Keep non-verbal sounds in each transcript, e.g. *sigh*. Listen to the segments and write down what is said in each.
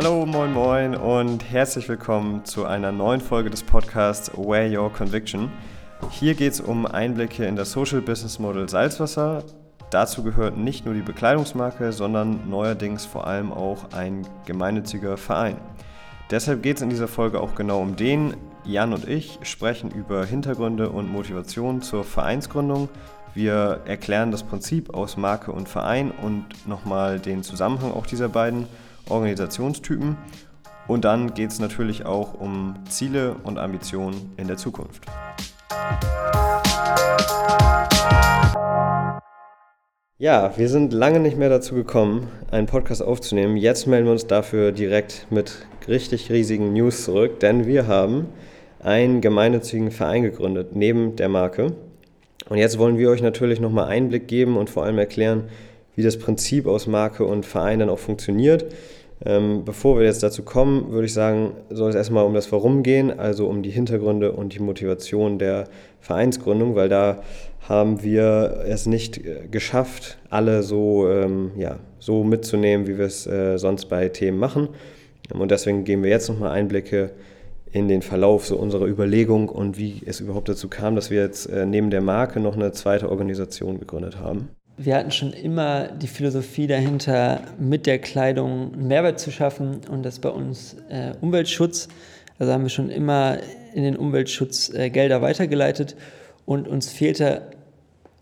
Hallo, moin, moin und herzlich willkommen zu einer neuen Folge des Podcasts Where Your Conviction. Hier geht es um Einblicke in das Social Business Model Salzwasser. Dazu gehört nicht nur die Bekleidungsmarke, sondern neuerdings vor allem auch ein gemeinnütziger Verein. Deshalb geht es in dieser Folge auch genau um den. Jan und ich sprechen über Hintergründe und Motivation zur Vereinsgründung. Wir erklären das Prinzip aus Marke und Verein und nochmal den Zusammenhang auch dieser beiden Organisationstypen. Und dann geht es natürlich auch um Ziele und Ambitionen in der Zukunft. Ja, wir sind lange nicht mehr dazu gekommen, einen Podcast aufzunehmen. Jetzt melden wir uns dafür direkt mit richtig riesigen News zurück, denn wir haben einen gemeinnützigen Verein gegründet, neben der Marke. Und jetzt wollen wir euch natürlich nochmal Einblick geben und vor allem erklären, wie das Prinzip aus Marke und Verein dann auch funktioniert. Ähm, bevor wir jetzt dazu kommen, würde ich sagen, soll es erstmal um das Warum gehen, also um die Hintergründe und die Motivation der Vereinsgründung, weil da haben wir es nicht äh, geschafft, alle so, ähm, ja, so mitzunehmen, wie wir es äh, sonst bei Themen machen. Und deswegen geben wir jetzt nochmal Einblicke in den Verlauf so unserer Überlegung und wie es überhaupt dazu kam, dass wir jetzt äh, neben der Marke noch eine zweite Organisation gegründet haben wir hatten schon immer die Philosophie dahinter, mit der Kleidung Mehrwert zu schaffen und das bei uns äh, Umweltschutz. Also haben wir schon immer in den Umweltschutz äh, Gelder weitergeleitet und uns fehlte,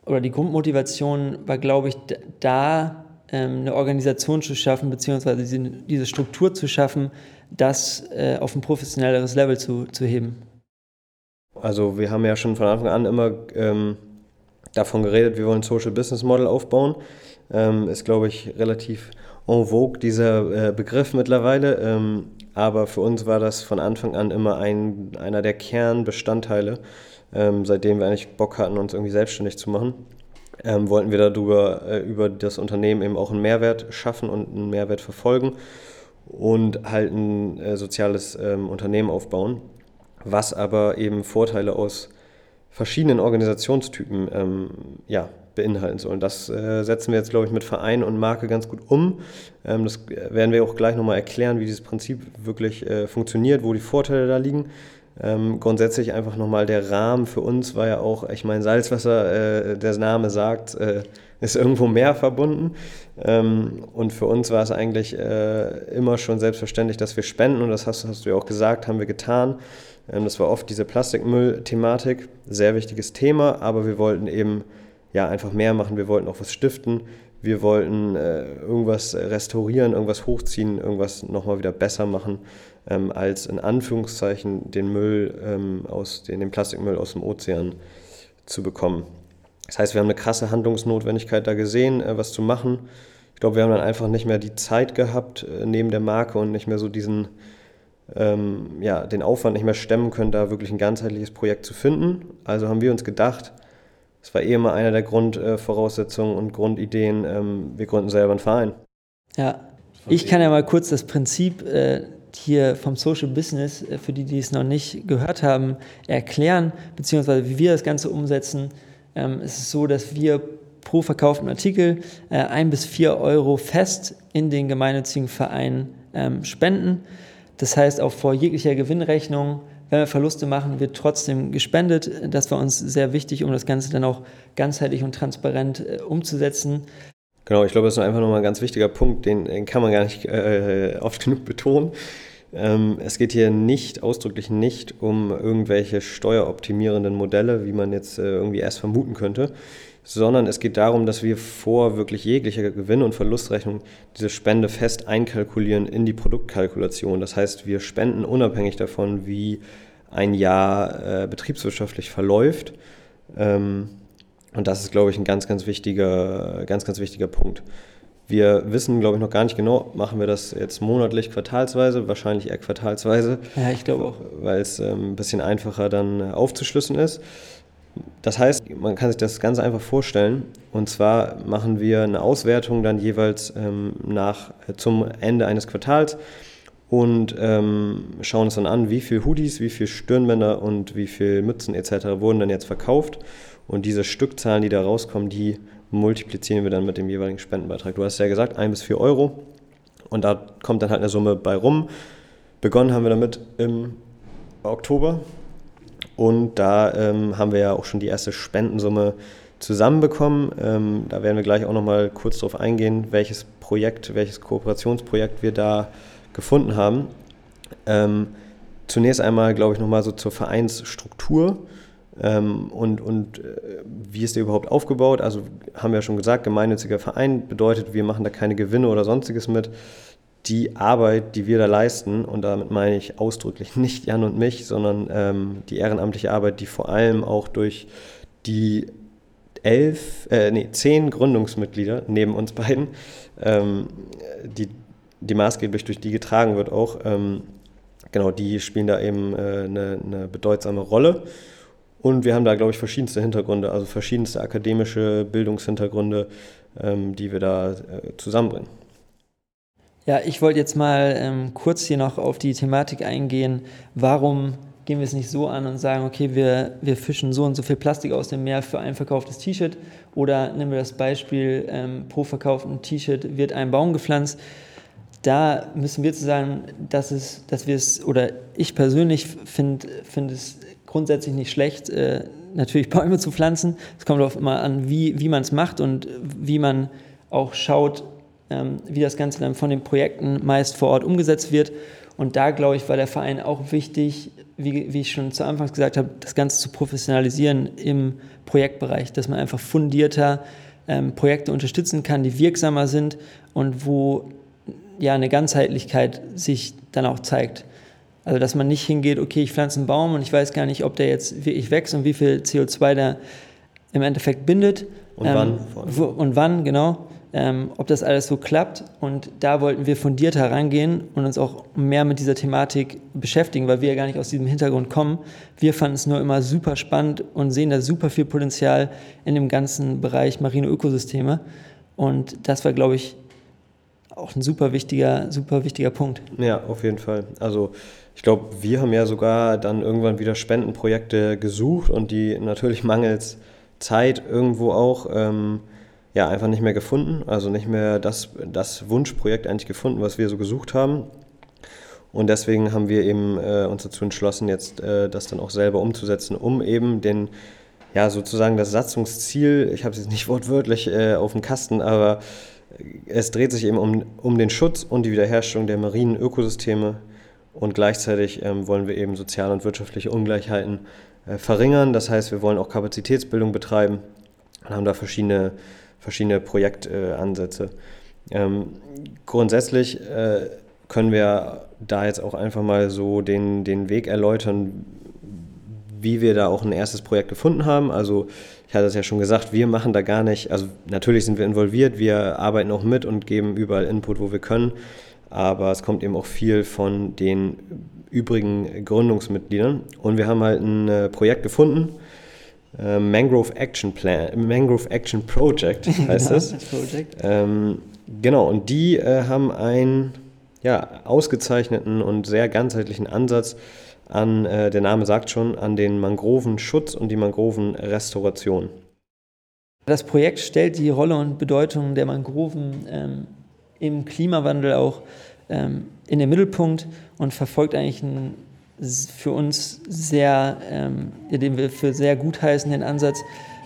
oder die Grundmotivation war, glaube ich, da ähm, eine Organisation zu schaffen, beziehungsweise diese, diese Struktur zu schaffen, das äh, auf ein professionelleres Level zu, zu heben. Also wir haben ja schon von Anfang an immer ähm, davon geredet, wir wollen Social Business Model aufbauen. Ähm, ist, glaube ich, relativ en vogue, dieser äh, Begriff mittlerweile. Ähm, aber für uns war das von Anfang an immer ein, einer der Kernbestandteile, ähm, seitdem wir eigentlich Bock hatten, uns irgendwie selbstständig zu machen. Ähm, wollten wir darüber äh, über das Unternehmen eben auch einen Mehrwert schaffen und einen Mehrwert verfolgen und halt ein äh, soziales ähm, Unternehmen aufbauen, was aber eben Vorteile aus verschiedenen Organisationstypen ähm, ja, beinhalten soll. Und das äh, setzen wir jetzt, glaube ich, mit Verein und Marke ganz gut um. Ähm, das werden wir auch gleich nochmal erklären, wie dieses Prinzip wirklich äh, funktioniert, wo die Vorteile da liegen. Ähm, grundsätzlich einfach nochmal der Rahmen für uns war ja auch, ich meine, Salzwasser, äh, der Name sagt, äh, ist irgendwo mehr verbunden. Ähm, und für uns war es eigentlich äh, immer schon selbstverständlich, dass wir spenden und das hast, hast du ja auch gesagt, haben wir getan. Ähm, das war oft diese Plastikmüll-Thematik, sehr wichtiges Thema, aber wir wollten eben ja einfach mehr machen. Wir wollten auch was stiften. Wir wollten äh, irgendwas restaurieren, irgendwas hochziehen, irgendwas nochmal wieder besser machen, ähm, als in Anführungszeichen den Müll ähm, aus den, den Plastikmüll aus dem Ozean zu bekommen. Das heißt, wir haben eine krasse Handlungsnotwendigkeit da gesehen, äh, was zu machen. Ich glaube, wir haben dann einfach nicht mehr die Zeit gehabt äh, neben der Marke und nicht mehr so diesen ähm, ja, den Aufwand nicht mehr stemmen können, da wirklich ein ganzheitliches Projekt zu finden. Also haben wir uns gedacht, das war eh immer einer der Grundvoraussetzungen und Grundideen, ähm, wir gründen selber einen Verein. Ja, ich kann ja mal kurz das Prinzip äh, hier vom Social Business, äh, für die, die es noch nicht gehört haben, erklären, beziehungsweise wie wir das Ganze umsetzen. Ähm, es ist so, dass wir pro verkauften Artikel äh, ein bis vier Euro fest in den gemeinnützigen Verein ähm, spenden. Das heißt, auch vor jeglicher Gewinnrechnung, wenn wir Verluste machen, wird trotzdem gespendet. Das war uns sehr wichtig, um das Ganze dann auch ganzheitlich und transparent äh, umzusetzen. Genau, ich glaube, das ist einfach nochmal ein ganz wichtiger Punkt, den, den kann man gar nicht äh, oft *laughs* genug betonen. Ähm, es geht hier nicht, ausdrücklich nicht, um irgendwelche steueroptimierenden Modelle, wie man jetzt äh, irgendwie erst vermuten könnte, sondern es geht darum, dass wir vor wirklich jeglicher Gewinn- und Verlustrechnung diese Spende fest einkalkulieren in die Produktkalkulation. Das heißt, wir spenden unabhängig davon, wie ein Jahr äh, betriebswirtschaftlich verläuft. Ähm, und das ist, glaube ich, ein ganz, ganz wichtiger, ganz, ganz wichtiger Punkt. Wir wissen, glaube ich, noch gar nicht genau, machen wir das jetzt monatlich, quartalsweise, wahrscheinlich eher quartalsweise. Ja, ich glaube auch. Weil es ähm, ein bisschen einfacher dann aufzuschlüssen ist. Das heißt, man kann sich das ganz einfach vorstellen. Und zwar machen wir eine Auswertung dann jeweils ähm, nach, äh, zum Ende eines Quartals und ähm, schauen uns dann an, wie viele Hoodies, wie viele Stirnbänder und wie viele Mützen etc. wurden dann jetzt verkauft. Und diese Stückzahlen, die da rauskommen, die multiplizieren wir dann mit dem jeweiligen Spendenbeitrag. Du hast ja gesagt, ein bis vier Euro. Und da kommt dann halt eine Summe bei rum. Begonnen haben wir damit im Oktober. Und da ähm, haben wir ja auch schon die erste Spendensumme zusammenbekommen. Ähm, da werden wir gleich auch nochmal kurz darauf eingehen, welches Projekt, welches Kooperationsprojekt wir da gefunden haben. Ähm, zunächst einmal, glaube ich, nochmal so zur Vereinsstruktur ähm, und, und äh, wie ist der überhaupt aufgebaut. Also haben wir ja schon gesagt, gemeinnütziger Verein bedeutet, wir machen da keine Gewinne oder sonstiges mit. Die Arbeit, die wir da leisten, und damit meine ich ausdrücklich *laughs* nicht Jan und mich, sondern ähm, die ehrenamtliche Arbeit, die vor allem auch durch die elf, äh, nee, zehn Gründungsmitglieder neben uns beiden, ähm, die, die maßgeblich durch die getragen wird auch, ähm, genau, die spielen da eben äh, eine, eine bedeutsame Rolle. Und wir haben da, glaube ich, verschiedenste Hintergründe, also verschiedenste akademische Bildungshintergründe, ähm, die wir da äh, zusammenbringen. Ja, ich wollte jetzt mal ähm, kurz hier noch auf die Thematik eingehen, warum gehen wir es nicht so an und sagen, okay, wir, wir fischen so und so viel Plastik aus dem Meer für ein verkauftes T-Shirt oder nehmen wir das Beispiel, ähm, pro verkauften T-Shirt wird ein Baum gepflanzt. Da müssen wir zu sagen, dass, es, dass wir es, oder ich persönlich finde find es grundsätzlich nicht schlecht, äh, natürlich *laughs* Bäume zu pflanzen. Es kommt auch immer an, wie, wie man es macht und wie man auch schaut, wie das Ganze dann von den Projekten meist vor Ort umgesetzt wird. Und da, glaube ich, war der Verein auch wichtig, wie, wie ich schon zu Anfangs gesagt habe, das Ganze zu professionalisieren im Projektbereich, dass man einfach fundierter ähm, Projekte unterstützen kann, die wirksamer sind und wo ja eine Ganzheitlichkeit sich dann auch zeigt. Also dass man nicht hingeht, okay, ich pflanze einen Baum und ich weiß gar nicht, ob der jetzt wirklich wächst und wie viel CO2 der im Endeffekt bindet. Und ähm, wann? Wo, und wann, genau ähm, ob das alles so klappt. Und da wollten wir fundiert herangehen und uns auch mehr mit dieser Thematik beschäftigen, weil wir ja gar nicht aus diesem Hintergrund kommen. Wir fanden es nur immer super spannend und sehen da super viel Potenzial in dem ganzen Bereich marine Ökosysteme. Und das war, glaube ich, auch ein super wichtiger, super wichtiger Punkt. Ja, auf jeden Fall. Also ich glaube, wir haben ja sogar dann irgendwann wieder Spendenprojekte gesucht und die natürlich mangels Zeit irgendwo auch ähm, ja, einfach nicht mehr gefunden. Also nicht mehr das, das Wunschprojekt eigentlich gefunden, was wir so gesucht haben. Und deswegen haben wir eben äh, uns dazu entschlossen, jetzt äh, das dann auch selber umzusetzen, um eben den, ja, sozusagen das Satzungsziel, ich habe es jetzt nicht *laughs* wortwörtlich äh, auf dem Kasten, aber es dreht sich eben um, um den Schutz und die Wiederherstellung der marinen Ökosysteme und gleichzeitig ähm, wollen wir eben soziale und wirtschaftliche Ungleichheiten äh, verringern. Das heißt, wir wollen auch Kapazitätsbildung betreiben und haben da verschiedene verschiedene Projektansätze. Ähm, grundsätzlich äh, können wir da jetzt auch einfach mal so den, den Weg erläutern, wie wir da auch ein erstes Projekt gefunden haben. Also ich hatte es ja schon gesagt, wir machen da gar nicht, also natürlich sind wir involviert, wir arbeiten auch mit und geben überall Input, wo wir können, aber es kommt eben auch viel von den übrigen Gründungsmitgliedern. Und wir haben halt ein äh, Projekt gefunden, äh, Mangrove Action Plan, Mangrove Action Project *laughs* heißt es. Project. Ähm, genau, und die äh, haben einen ja, ausgezeichneten und sehr ganzheitlichen Ansatz an, äh, der Name sagt schon, an den Mangrovenschutz und die Mangrovenrestauration. Das Projekt stellt die Rolle und Bedeutung der Mangroven ähm, im Klimawandel auch ähm, in den Mittelpunkt und verfolgt eigentlich ein für uns sehr, ähm, den wir für sehr gut heißen, den Ansatz.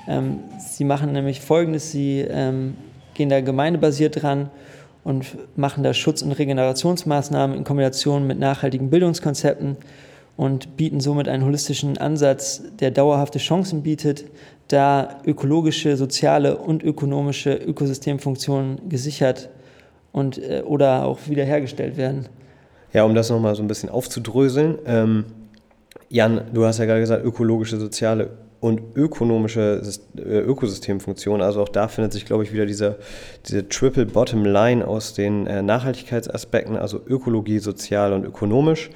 Ähm, sie machen nämlich Folgendes, sie ähm, gehen da gemeindebasiert dran und machen da Schutz- und Regenerationsmaßnahmen in Kombination mit nachhaltigen Bildungskonzepten und bieten somit einen holistischen Ansatz, der dauerhafte Chancen bietet, da ökologische, soziale und ökonomische Ökosystemfunktionen gesichert und, äh, oder auch wiederhergestellt werden. Ja, um das nochmal so ein bisschen aufzudröseln. Ähm, Jan, du hast ja gerade gesagt, ökologische, soziale und ökonomische äh, Ökosystemfunktion. Also auch da findet sich, glaube ich, wieder diese, diese Triple Bottom Line aus den äh, Nachhaltigkeitsaspekten, also Ökologie, sozial und ökonomisch.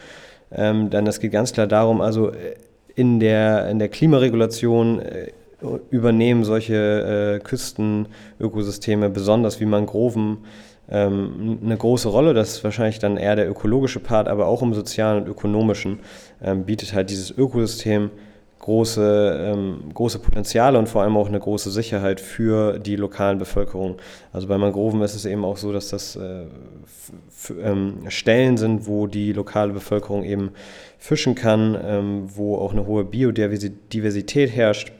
Ähm, denn es geht ganz klar darum, also äh, in der, in der Klimaregulation äh, übernehmen solche äh, Küstenökosysteme, besonders wie Mangroven, ähm, eine große Rolle. Das ist wahrscheinlich dann eher der ökologische Part, aber auch im sozialen und ökonomischen ähm, bietet halt dieses Ökosystem große, ähm, große Potenziale und vor allem auch eine große Sicherheit für die lokalen Bevölkerung. Also bei Mangroven ist es eben auch so, dass das äh, ähm, Stellen sind, wo die lokale Bevölkerung eben fischen kann, ähm, wo auch eine hohe Biodiversität herrscht.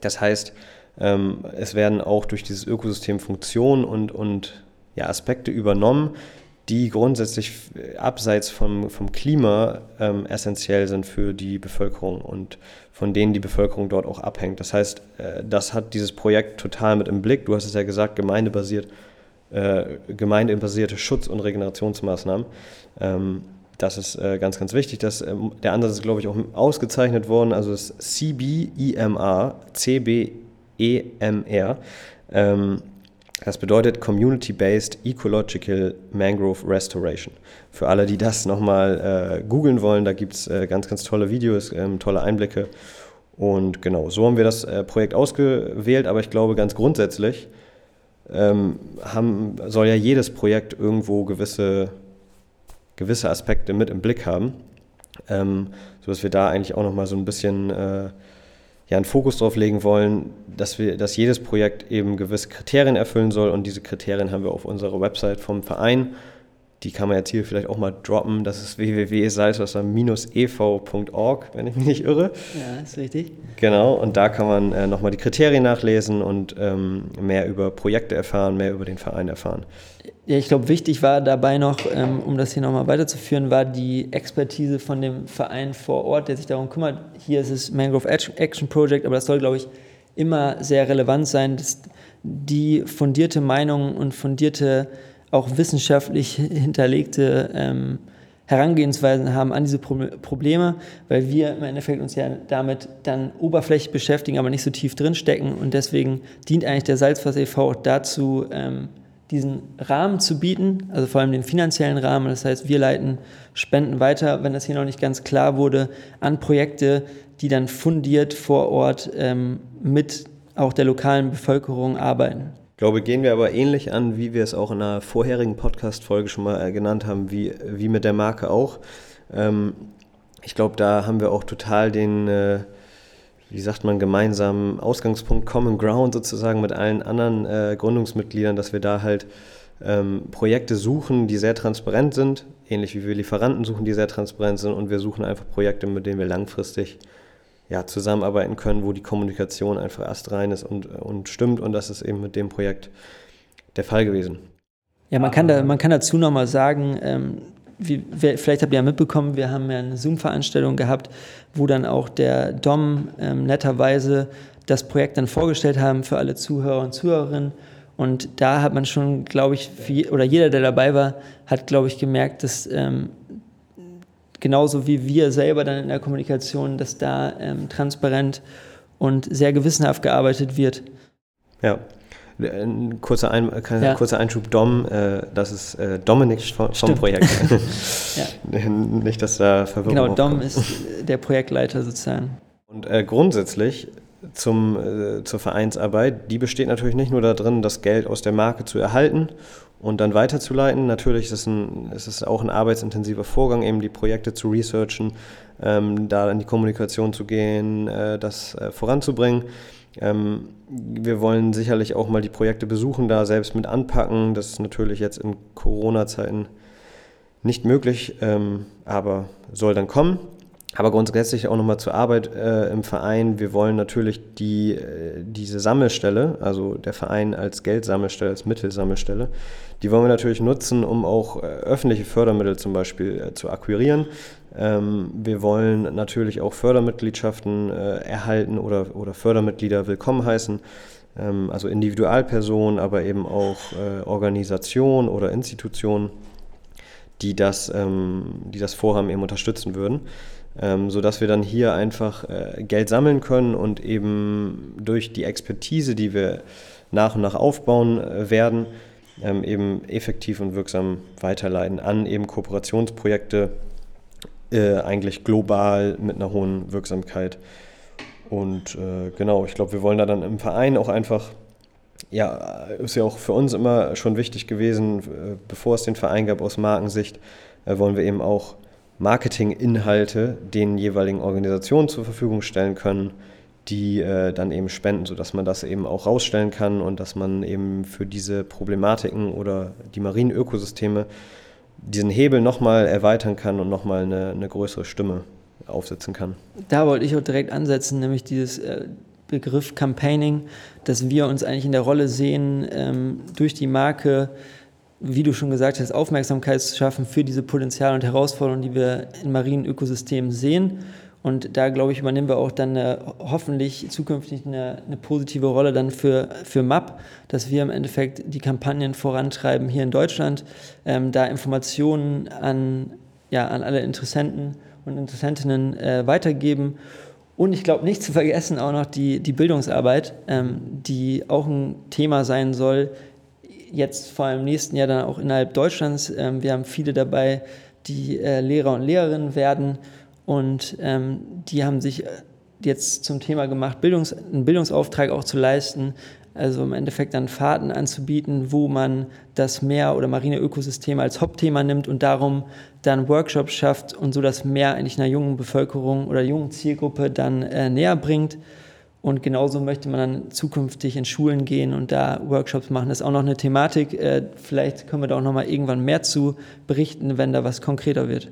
Das heißt, ähm, es werden auch durch dieses Ökosystem Funktionen und, und ja, Aspekte übernommen, die grundsätzlich abseits vom, vom Klima ähm, essentiell sind für die Bevölkerung und von denen die Bevölkerung dort auch abhängt. Das heißt, äh, das hat dieses Projekt total mit im Blick. Du hast es ja gesagt, gemeindebasiert, äh, gemeindebasierte Schutz- und Regenerationsmaßnahmen. Ähm, das ist äh, ganz, ganz wichtig. Das, äh, der Ansatz ist, glaube ich, auch ausgezeichnet worden. Also das CBIMR, CBEMR. Ähm, das bedeutet Community-Based Ecological Mangrove Restoration. Für alle, die das nochmal äh, googeln wollen, da gibt es äh, ganz, ganz tolle Videos, ähm, tolle Einblicke. Und genau, so haben wir das äh, Projekt ausgewählt, aber ich glaube ganz grundsätzlich ähm, haben, soll ja jedes Projekt irgendwo gewisse, gewisse Aspekte mit im Blick haben, ähm, sodass wir da eigentlich auch nochmal so ein bisschen äh, ja, einen Fokus darauf legen wollen, dass, wir, dass jedes Projekt eben gewisse Kriterien erfüllen soll und diese Kriterien haben wir auf unserer Website vom Verein. Die kann man jetzt hier vielleicht auch mal droppen. Das ist www.salzwasser-ev.org, wenn ich mich nicht irre. Ja, ist richtig. Genau, und da kann man äh, nochmal die Kriterien nachlesen und ähm, mehr über Projekte erfahren, mehr über den Verein erfahren. Ja, ich glaube, wichtig war dabei noch, ähm, um das hier nochmal weiterzuführen, war die Expertise von dem Verein vor Ort, der sich darum kümmert. Hier ist es Mangrove Action Project, aber das soll, glaube ich, immer sehr relevant sein, dass die fundierte Meinung und fundierte, auch wissenschaftlich *laughs* hinterlegte ähm, Herangehensweisen haben an diese Pro Probleme, weil wir im Endeffekt uns ja damit dann oberflächlich beschäftigen, aber nicht so tief drinstecken. Und deswegen dient eigentlich der Salzwasser e.V. dazu, ähm, diesen Rahmen zu bieten, also vor allem den finanziellen Rahmen. Das heißt, wir leiten Spenden weiter, wenn das hier noch nicht ganz klar wurde, an Projekte, die dann fundiert vor Ort ähm, mit auch der lokalen Bevölkerung arbeiten. Ich glaube, gehen wir aber ähnlich an, wie wir es auch in einer vorherigen Podcast-Folge schon mal äh, genannt haben, wie, wie mit der Marke auch. Ähm, ich glaube, da haben wir auch total den, äh, wie sagt man, gemeinsamen Ausgangspunkt, Common Ground sozusagen mit allen anderen äh, Gründungsmitgliedern, dass wir da halt ähm, Projekte suchen, die sehr transparent sind, ähnlich wie wir Lieferanten suchen, die sehr transparent sind und wir suchen einfach Projekte, mit denen wir langfristig ja, zusammenarbeiten können, wo die Kommunikation einfach astrein ist und, und stimmt und das ist eben mit dem Projekt der Fall gewesen. Ja, man kann, da, man kann dazu nochmal sagen, ähm, wie, vielleicht habt ihr ja mitbekommen, wir haben ja eine Zoom-Veranstaltung gehabt, wo dann auch der Dom ähm, netterweise das Projekt dann vorgestellt haben für alle Zuhörer und Zuhörerinnen. Und da hat man schon, glaube ich, für, oder jeder, der dabei war, hat, glaube ich, gemerkt, dass ähm, genauso wie wir selber dann in der Kommunikation, dass da ähm, transparent und sehr gewissenhaft gearbeitet wird. Ja, ein kurzer, Ein ja. kurzer Einschub, Dom, äh, das ist äh, Dominik vom, vom Projekt. *laughs* ja. *laughs* Nicht, dass da Verwirrung Genau, Dom ist der Projektleiter sozusagen. Und äh, grundsätzlich zum, äh, zur Vereinsarbeit, die besteht natürlich nicht nur darin, das Geld aus der Marke zu erhalten und dann weiterzuleiten. Natürlich ist es, ein, ist es auch ein arbeitsintensiver Vorgang, eben die Projekte zu researchen, ähm, da in die Kommunikation zu gehen, äh, das äh, voranzubringen. Ähm, wir wollen sicherlich auch mal die Projekte besuchen, da selbst mit anpacken. Das ist natürlich jetzt in Corona-Zeiten nicht möglich, ähm, aber soll dann kommen. Aber grundsätzlich auch nochmal zur Arbeit äh, im Verein. Wir wollen natürlich die, äh, diese Sammelstelle, also der Verein als Geldsammelstelle, als Mittelsammelstelle, die wollen wir natürlich nutzen, um auch äh, öffentliche Fördermittel zum Beispiel äh, zu akquirieren. Ähm, wir wollen natürlich auch Fördermitgliedschaften äh, erhalten oder, oder Fördermitglieder willkommen heißen. Ähm, also Individualpersonen, aber eben auch äh, Organisationen oder Institutionen, die das, ähm, die das Vorhaben eben unterstützen würden ähm, sodass wir dann hier einfach äh, Geld sammeln können und eben durch die Expertise, die wir nach und nach aufbauen äh, werden, ähm, eben effektiv und wirksam weiterleiten an eben Kooperationsprojekte, äh, eigentlich global mit einer hohen Wirksamkeit. Und äh, genau, ich glaube, wir wollen da dann im Verein auch einfach ja, ist ja auch für uns immer schon wichtig gewesen, äh, bevor es den Verein gab aus Markensicht, äh, wollen wir eben auch Marketinginhalte den jeweiligen Organisationen zur Verfügung stellen können, die äh, dann eben spenden, sodass man das eben auch rausstellen kann und dass man eben für diese Problematiken oder die marinen Ökosysteme diesen Hebel nochmal erweitern kann und nochmal eine, eine größere Stimme aufsetzen kann. Da wollte ich auch direkt ansetzen, nämlich dieses äh, Begriff Campaigning, dass wir uns eigentlich in der Rolle sehen, ähm, durch die Marke, wie du schon gesagt hast, Aufmerksamkeit zu schaffen für diese Potenziale und Herausforderungen, die wir in marinen Ökosystemen sehen. Und da, glaube ich, übernehmen wir auch dann eine, hoffentlich zukünftig eine, eine, positive Rolle dann für, für MAP, dass wir im Endeffekt die Kampagnen vorantreiben hier in Deutschland, ähm, da Informationen an, ja, an alle Interessenten und Interessentinnen äh, weitergeben. Und ich glaube nicht zu vergessen auch noch die, die Bildungsarbeit, ähm, die auch ein Thema sein soll, jetzt vor allem im nächsten Jahr dann auch innerhalb Deutschlands. Ähm, wir haben viele dabei, die äh, Lehrer und Lehrerinnen werden und ähm, die haben sich jetzt zum Thema gemacht, Bildungs-, einen Bildungsauftrag auch zu leisten, also im Endeffekt dann Fahrten anzubieten, wo man das Meer- oder marine Ökosystem als Hauptthema nimmt und darum dann Workshops schafft und so das Meer eigentlich einer jungen Bevölkerung oder jungen Zielgruppe dann äh, näher bringt. Und genauso möchte man dann zukünftig in Schulen gehen und da Workshops machen. Das ist auch noch eine Thematik. Äh, vielleicht können wir da auch noch mal irgendwann mehr zu berichten, wenn da was konkreter wird.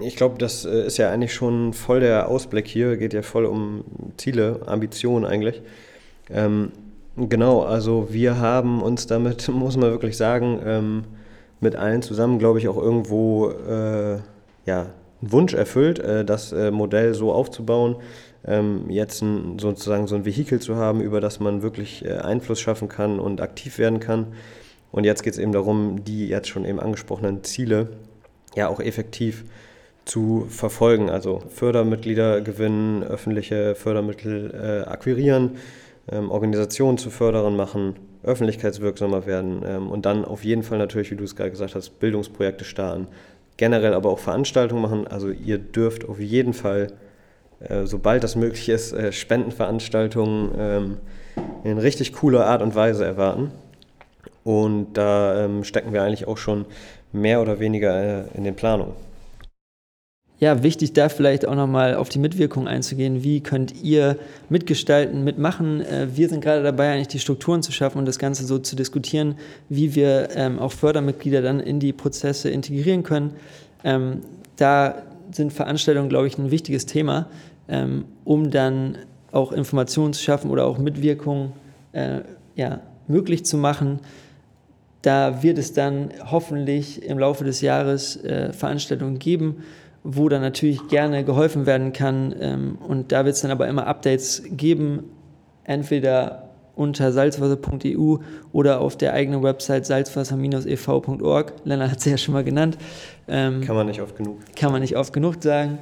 Ich glaube, das äh, ist ja eigentlich schon voll der Ausblick hier, geht ja voll um Ziele, Ambitionen eigentlich. Ähm, genau, also wir haben uns damit, *laughs* muss man wirklich sagen, ähm, mit allen zusammen, glaube ich, auch irgendwo äh, ja, einen Wunsch erfüllt, äh, das äh, Modell so aufzubauen, jetzt ein, sozusagen so ein Vehikel zu haben, über das man wirklich äh, Einfluss schaffen kann und aktiv werden kann. Und jetzt geht es eben darum, die jetzt schon eben angesprochenen Ziele ja auch effektiv zu verfolgen. Also Fördermitglieder gewinnen, öffentliche Fördermittel äh, akquirieren, ähm, Organisationen zu Förderern machen, öffentlichkeitswirksamer werden ähm, und dann auf jeden Fall natürlich, wie du es gerade gesagt hast, Bildungsprojekte starten. Generell aber auch Veranstaltungen machen. Also ihr dürft auf jeden Fall, äh, sobald das möglich ist, äh, Spendenveranstaltungen ähm, in richtig cooler Art und Weise erwarten. Und da ähm, stecken wir eigentlich auch schon mehr oder weniger äh, in den Planungen ja, wichtig da vielleicht auch nochmal auf die Mitwirkung einzugehen. Wie könnt ihr mitgestalten, mitmachen? Wir sind gerade dabei, eigentlich die Strukturen zu schaffen und das Ganze so zu diskutieren, wie wir ähm, auch Fördermitglieder dann in die Prozesse integrieren können. Da sind Veranstaltungen, glaube ich, ein wichtiges Thema, ähm, um dann auch Informationen zu schaffen oder auch Mitwirkung äh, ja, möglich zu machen. Da wird es dann hoffentlich im Laufe des Jahres äh, Veranstaltungen geben, wo dann natürlich gerne geholfen werden kann. Ähm, und da wird es dann aber immer Updates geben, entweder unter salzwasser.eu oder auf der eigenen Website salzwasser-ev.org. Lennart hat es ja schon mal genannt. Ähm, kann man nicht oft genug. Kann man nicht oft genug sagen.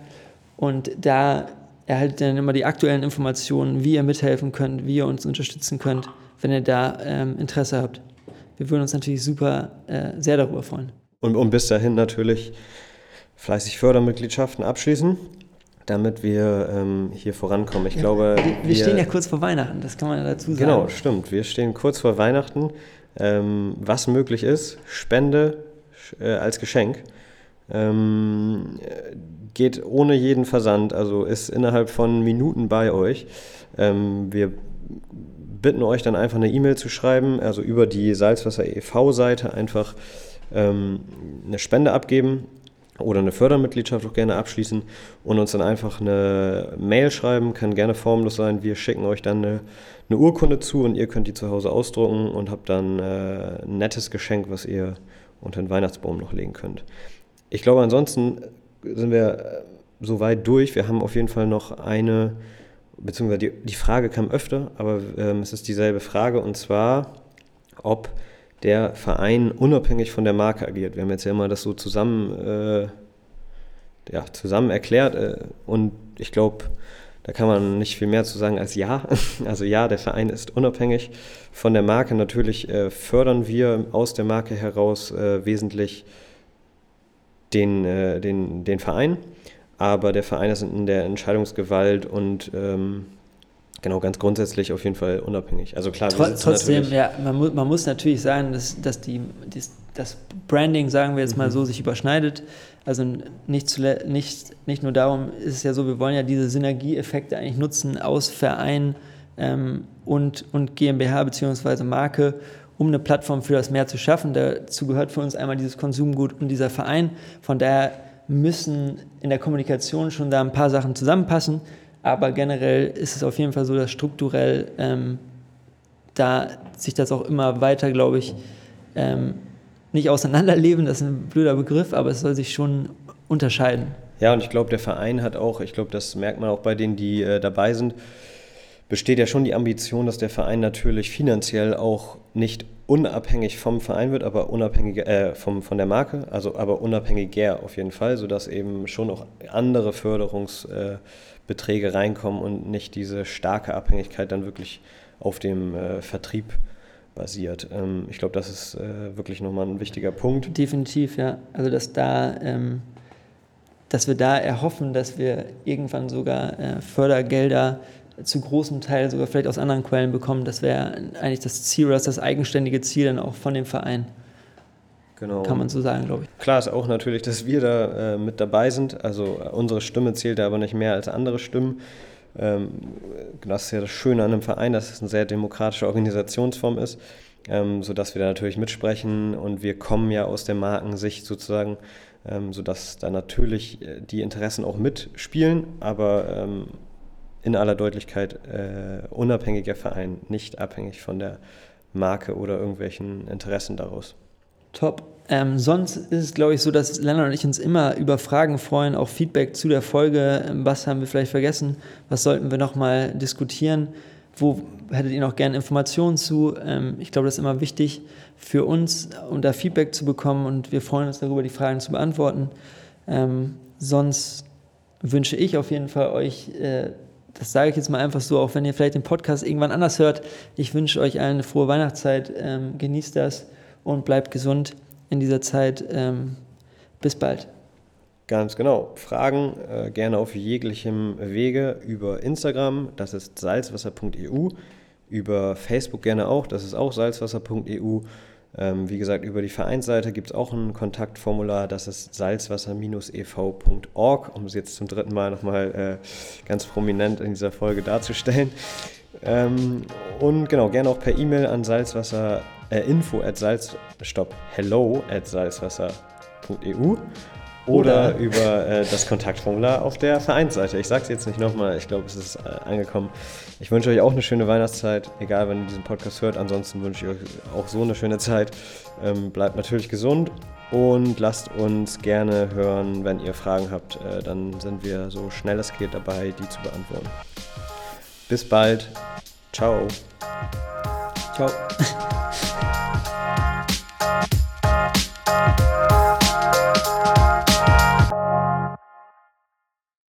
Und da erhaltet ihr dann immer die aktuellen Informationen, wie ihr mithelfen könnt, wie ihr uns unterstützen könnt, wenn ihr da ähm, Interesse habt. Wir würden uns natürlich super äh, sehr darüber freuen. Und, und bis dahin natürlich fleißig Fördermitgliedschaften abschließen, damit wir ähm, hier vorankommen. Ich ja, glaube, wir, wir, stehen ja kurz vor Weihnachten, das kann man ja dazu sagen. Genau, stimmt. Wir stehen kurz vor Weihnachten. Ähm, was möglich ist, Spende äh, als Geschenk. Ähm, geht ohne jeden Versand, also ist innerhalb von Minuten bei euch. Ähm, wir bitten euch dann einfach eine E-Mail zu schreiben, also über die Salzwasser e.V.-Seite einfach ähm, eine Spende abgeben oder eine Fördermitgliedschaft auch gerne abschließen und uns dann einfach eine Mail schreiben, kann gerne formlos sein. Wir schicken euch dann eine, eine Urkunde zu und ihr könnt die zu Hause ausdrucken und habt dann äh, ein nettes Geschenk, was ihr unter den Weihnachtsbaum noch legen könnt. Ich glaube, ansonsten sind wir äh, so weit durch. Wir haben auf jeden Fall noch eine, beziehungsweise die, die Frage kam öfter, aber ähm, es ist dieselbe Frage und zwar, ob der Verein unabhängig von der Marke agiert. Wir haben jetzt ja immer das so zusammen, äh, ja, zusammen erklärt äh, und ich glaube, da kann man nicht viel mehr zu sagen als ja. *laughs* Also ja, der Verein ist unabhängig von der Marke. Natürlich äh, fördern wir aus der Marke heraus äh, wesentlich den, äh, den, den Verein, aber der Verein ist in der Entscheidungsgewalt und ähm, Genau, ganz grundsätzlich auf jeden Fall unabhängig. Also klar, Tr trotzdem, ja, man, mu man, muss natürlich sagen, dass, dass die, die, das Branding, sagen wir jetzt mal so, sich überschneidet. Also nicht, nicht, nicht nur darum ist es ja so, wir wollen ja diese Synergieeffekte eigentlich nutzen aus Verein ähm, und, und GmbH bzw. Marke, um eine Plattform für das Meer zu schaffen. Dazu gehört für uns einmal dieses Konsumgut und dieser Verein. Von daher müssen in der Kommunikation schon da ein paar Sachen zusammenpassen. Aber generell ist es auf jeden Fall so, dass strukturell ähm, da sich das auch immer weiter, glaube ich, ähm, nicht auseinanderleben, das ist ein blöder Begriff, aber es soll sich schon unterscheiden. Ja, und ich glaube, der Verein hat auch, ich glaube, das merkt man auch bei denen, die äh, dabei sind, besteht ja schon die Ambition, dass der Verein natürlich finanziell auch nicht unabhängig vom Verein wird, aber unabhängig äh, vom, von der Marke, also aber unabhängiger auf jeden Fall, sodass eben schon auch andere Förderungsbeträge äh, reinkommen und nicht diese starke Abhängigkeit dann wirklich auf dem äh, Vertrieb basiert. Ähm, ich glaube, das ist äh, wirklich nochmal ein wichtiger Punkt. Definitiv, ja. Also dass da, ähm, dass wir da erhoffen, dass wir irgendwann sogar äh, Fördergelder zu großem Teil sogar vielleicht aus anderen Quellen bekommen. Das wäre eigentlich das Ziel, das das eigenständige Ziel dann auch von dem Verein. Genau. Kann man so sagen, glaube ich. Klar ist auch natürlich, dass wir da äh, mit dabei sind. Also äh, unsere Stimme zählt aber nicht mehr als andere Stimmen. Ähm, das ist ja das Schöne an einem Verein, dass es eine sehr demokratische Organisationsform ist, ähm, sodass wir da natürlich mitsprechen und wir kommen ja aus der Markensicht sozusagen, ähm, sodass da natürlich äh, die Interessen auch mitspielen, aber ähm, in aller Deutlichkeit äh, unabhängiger Verein, nicht abhängig von der Marke oder irgendwelchen Interessen daraus. Top. Ähm, sonst ist es, glaube ich, so, dass Lennart und ich uns immer über Fragen freuen, auch Feedback zu der Folge. Ähm, was haben wir vielleicht vergessen? Was sollten wir nochmal diskutieren? Wo hättet ihr noch gerne Informationen zu? Ähm, ich glaube, das ist immer wichtig für uns, um da Feedback zu bekommen und wir freuen uns darüber, die Fragen zu beantworten. Ähm, sonst wünsche ich auf jeden Fall euch äh, das sage ich jetzt mal einfach so, auch wenn ihr vielleicht den Podcast irgendwann anders hört. Ich wünsche euch allen eine frohe Weihnachtszeit. Ähm, genießt das und bleibt gesund in dieser Zeit. Ähm, bis bald. Ganz genau. Fragen äh, gerne auf jeglichem Wege über Instagram, das ist salzwasser.eu, über Facebook gerne auch, das ist auch salzwasser.eu ähm, wie gesagt, über die Vereinsseite gibt es auch ein Kontaktformular, das ist salzwasser-ev.org, um es jetzt zum dritten Mal nochmal äh, ganz prominent in dieser Folge darzustellen. Ähm, und genau, gerne auch per E-Mail an salzwasser, äh, info at salz, stopp, hello at salzwasser.eu oder, oder über äh, das Kontaktformular auf der Vereinsseite. Ich sage es jetzt nicht nochmal, ich glaube, es ist äh, angekommen. Ich wünsche euch auch eine schöne Weihnachtszeit, egal wann ihr diesen Podcast hört. Ansonsten wünsche ich euch auch so eine schöne Zeit. Ähm, bleibt natürlich gesund und lasst uns gerne hören, wenn ihr Fragen habt. Äh, dann sind wir so schnell es geht dabei, die zu beantworten. Bis bald. Ciao. Ciao. *laughs*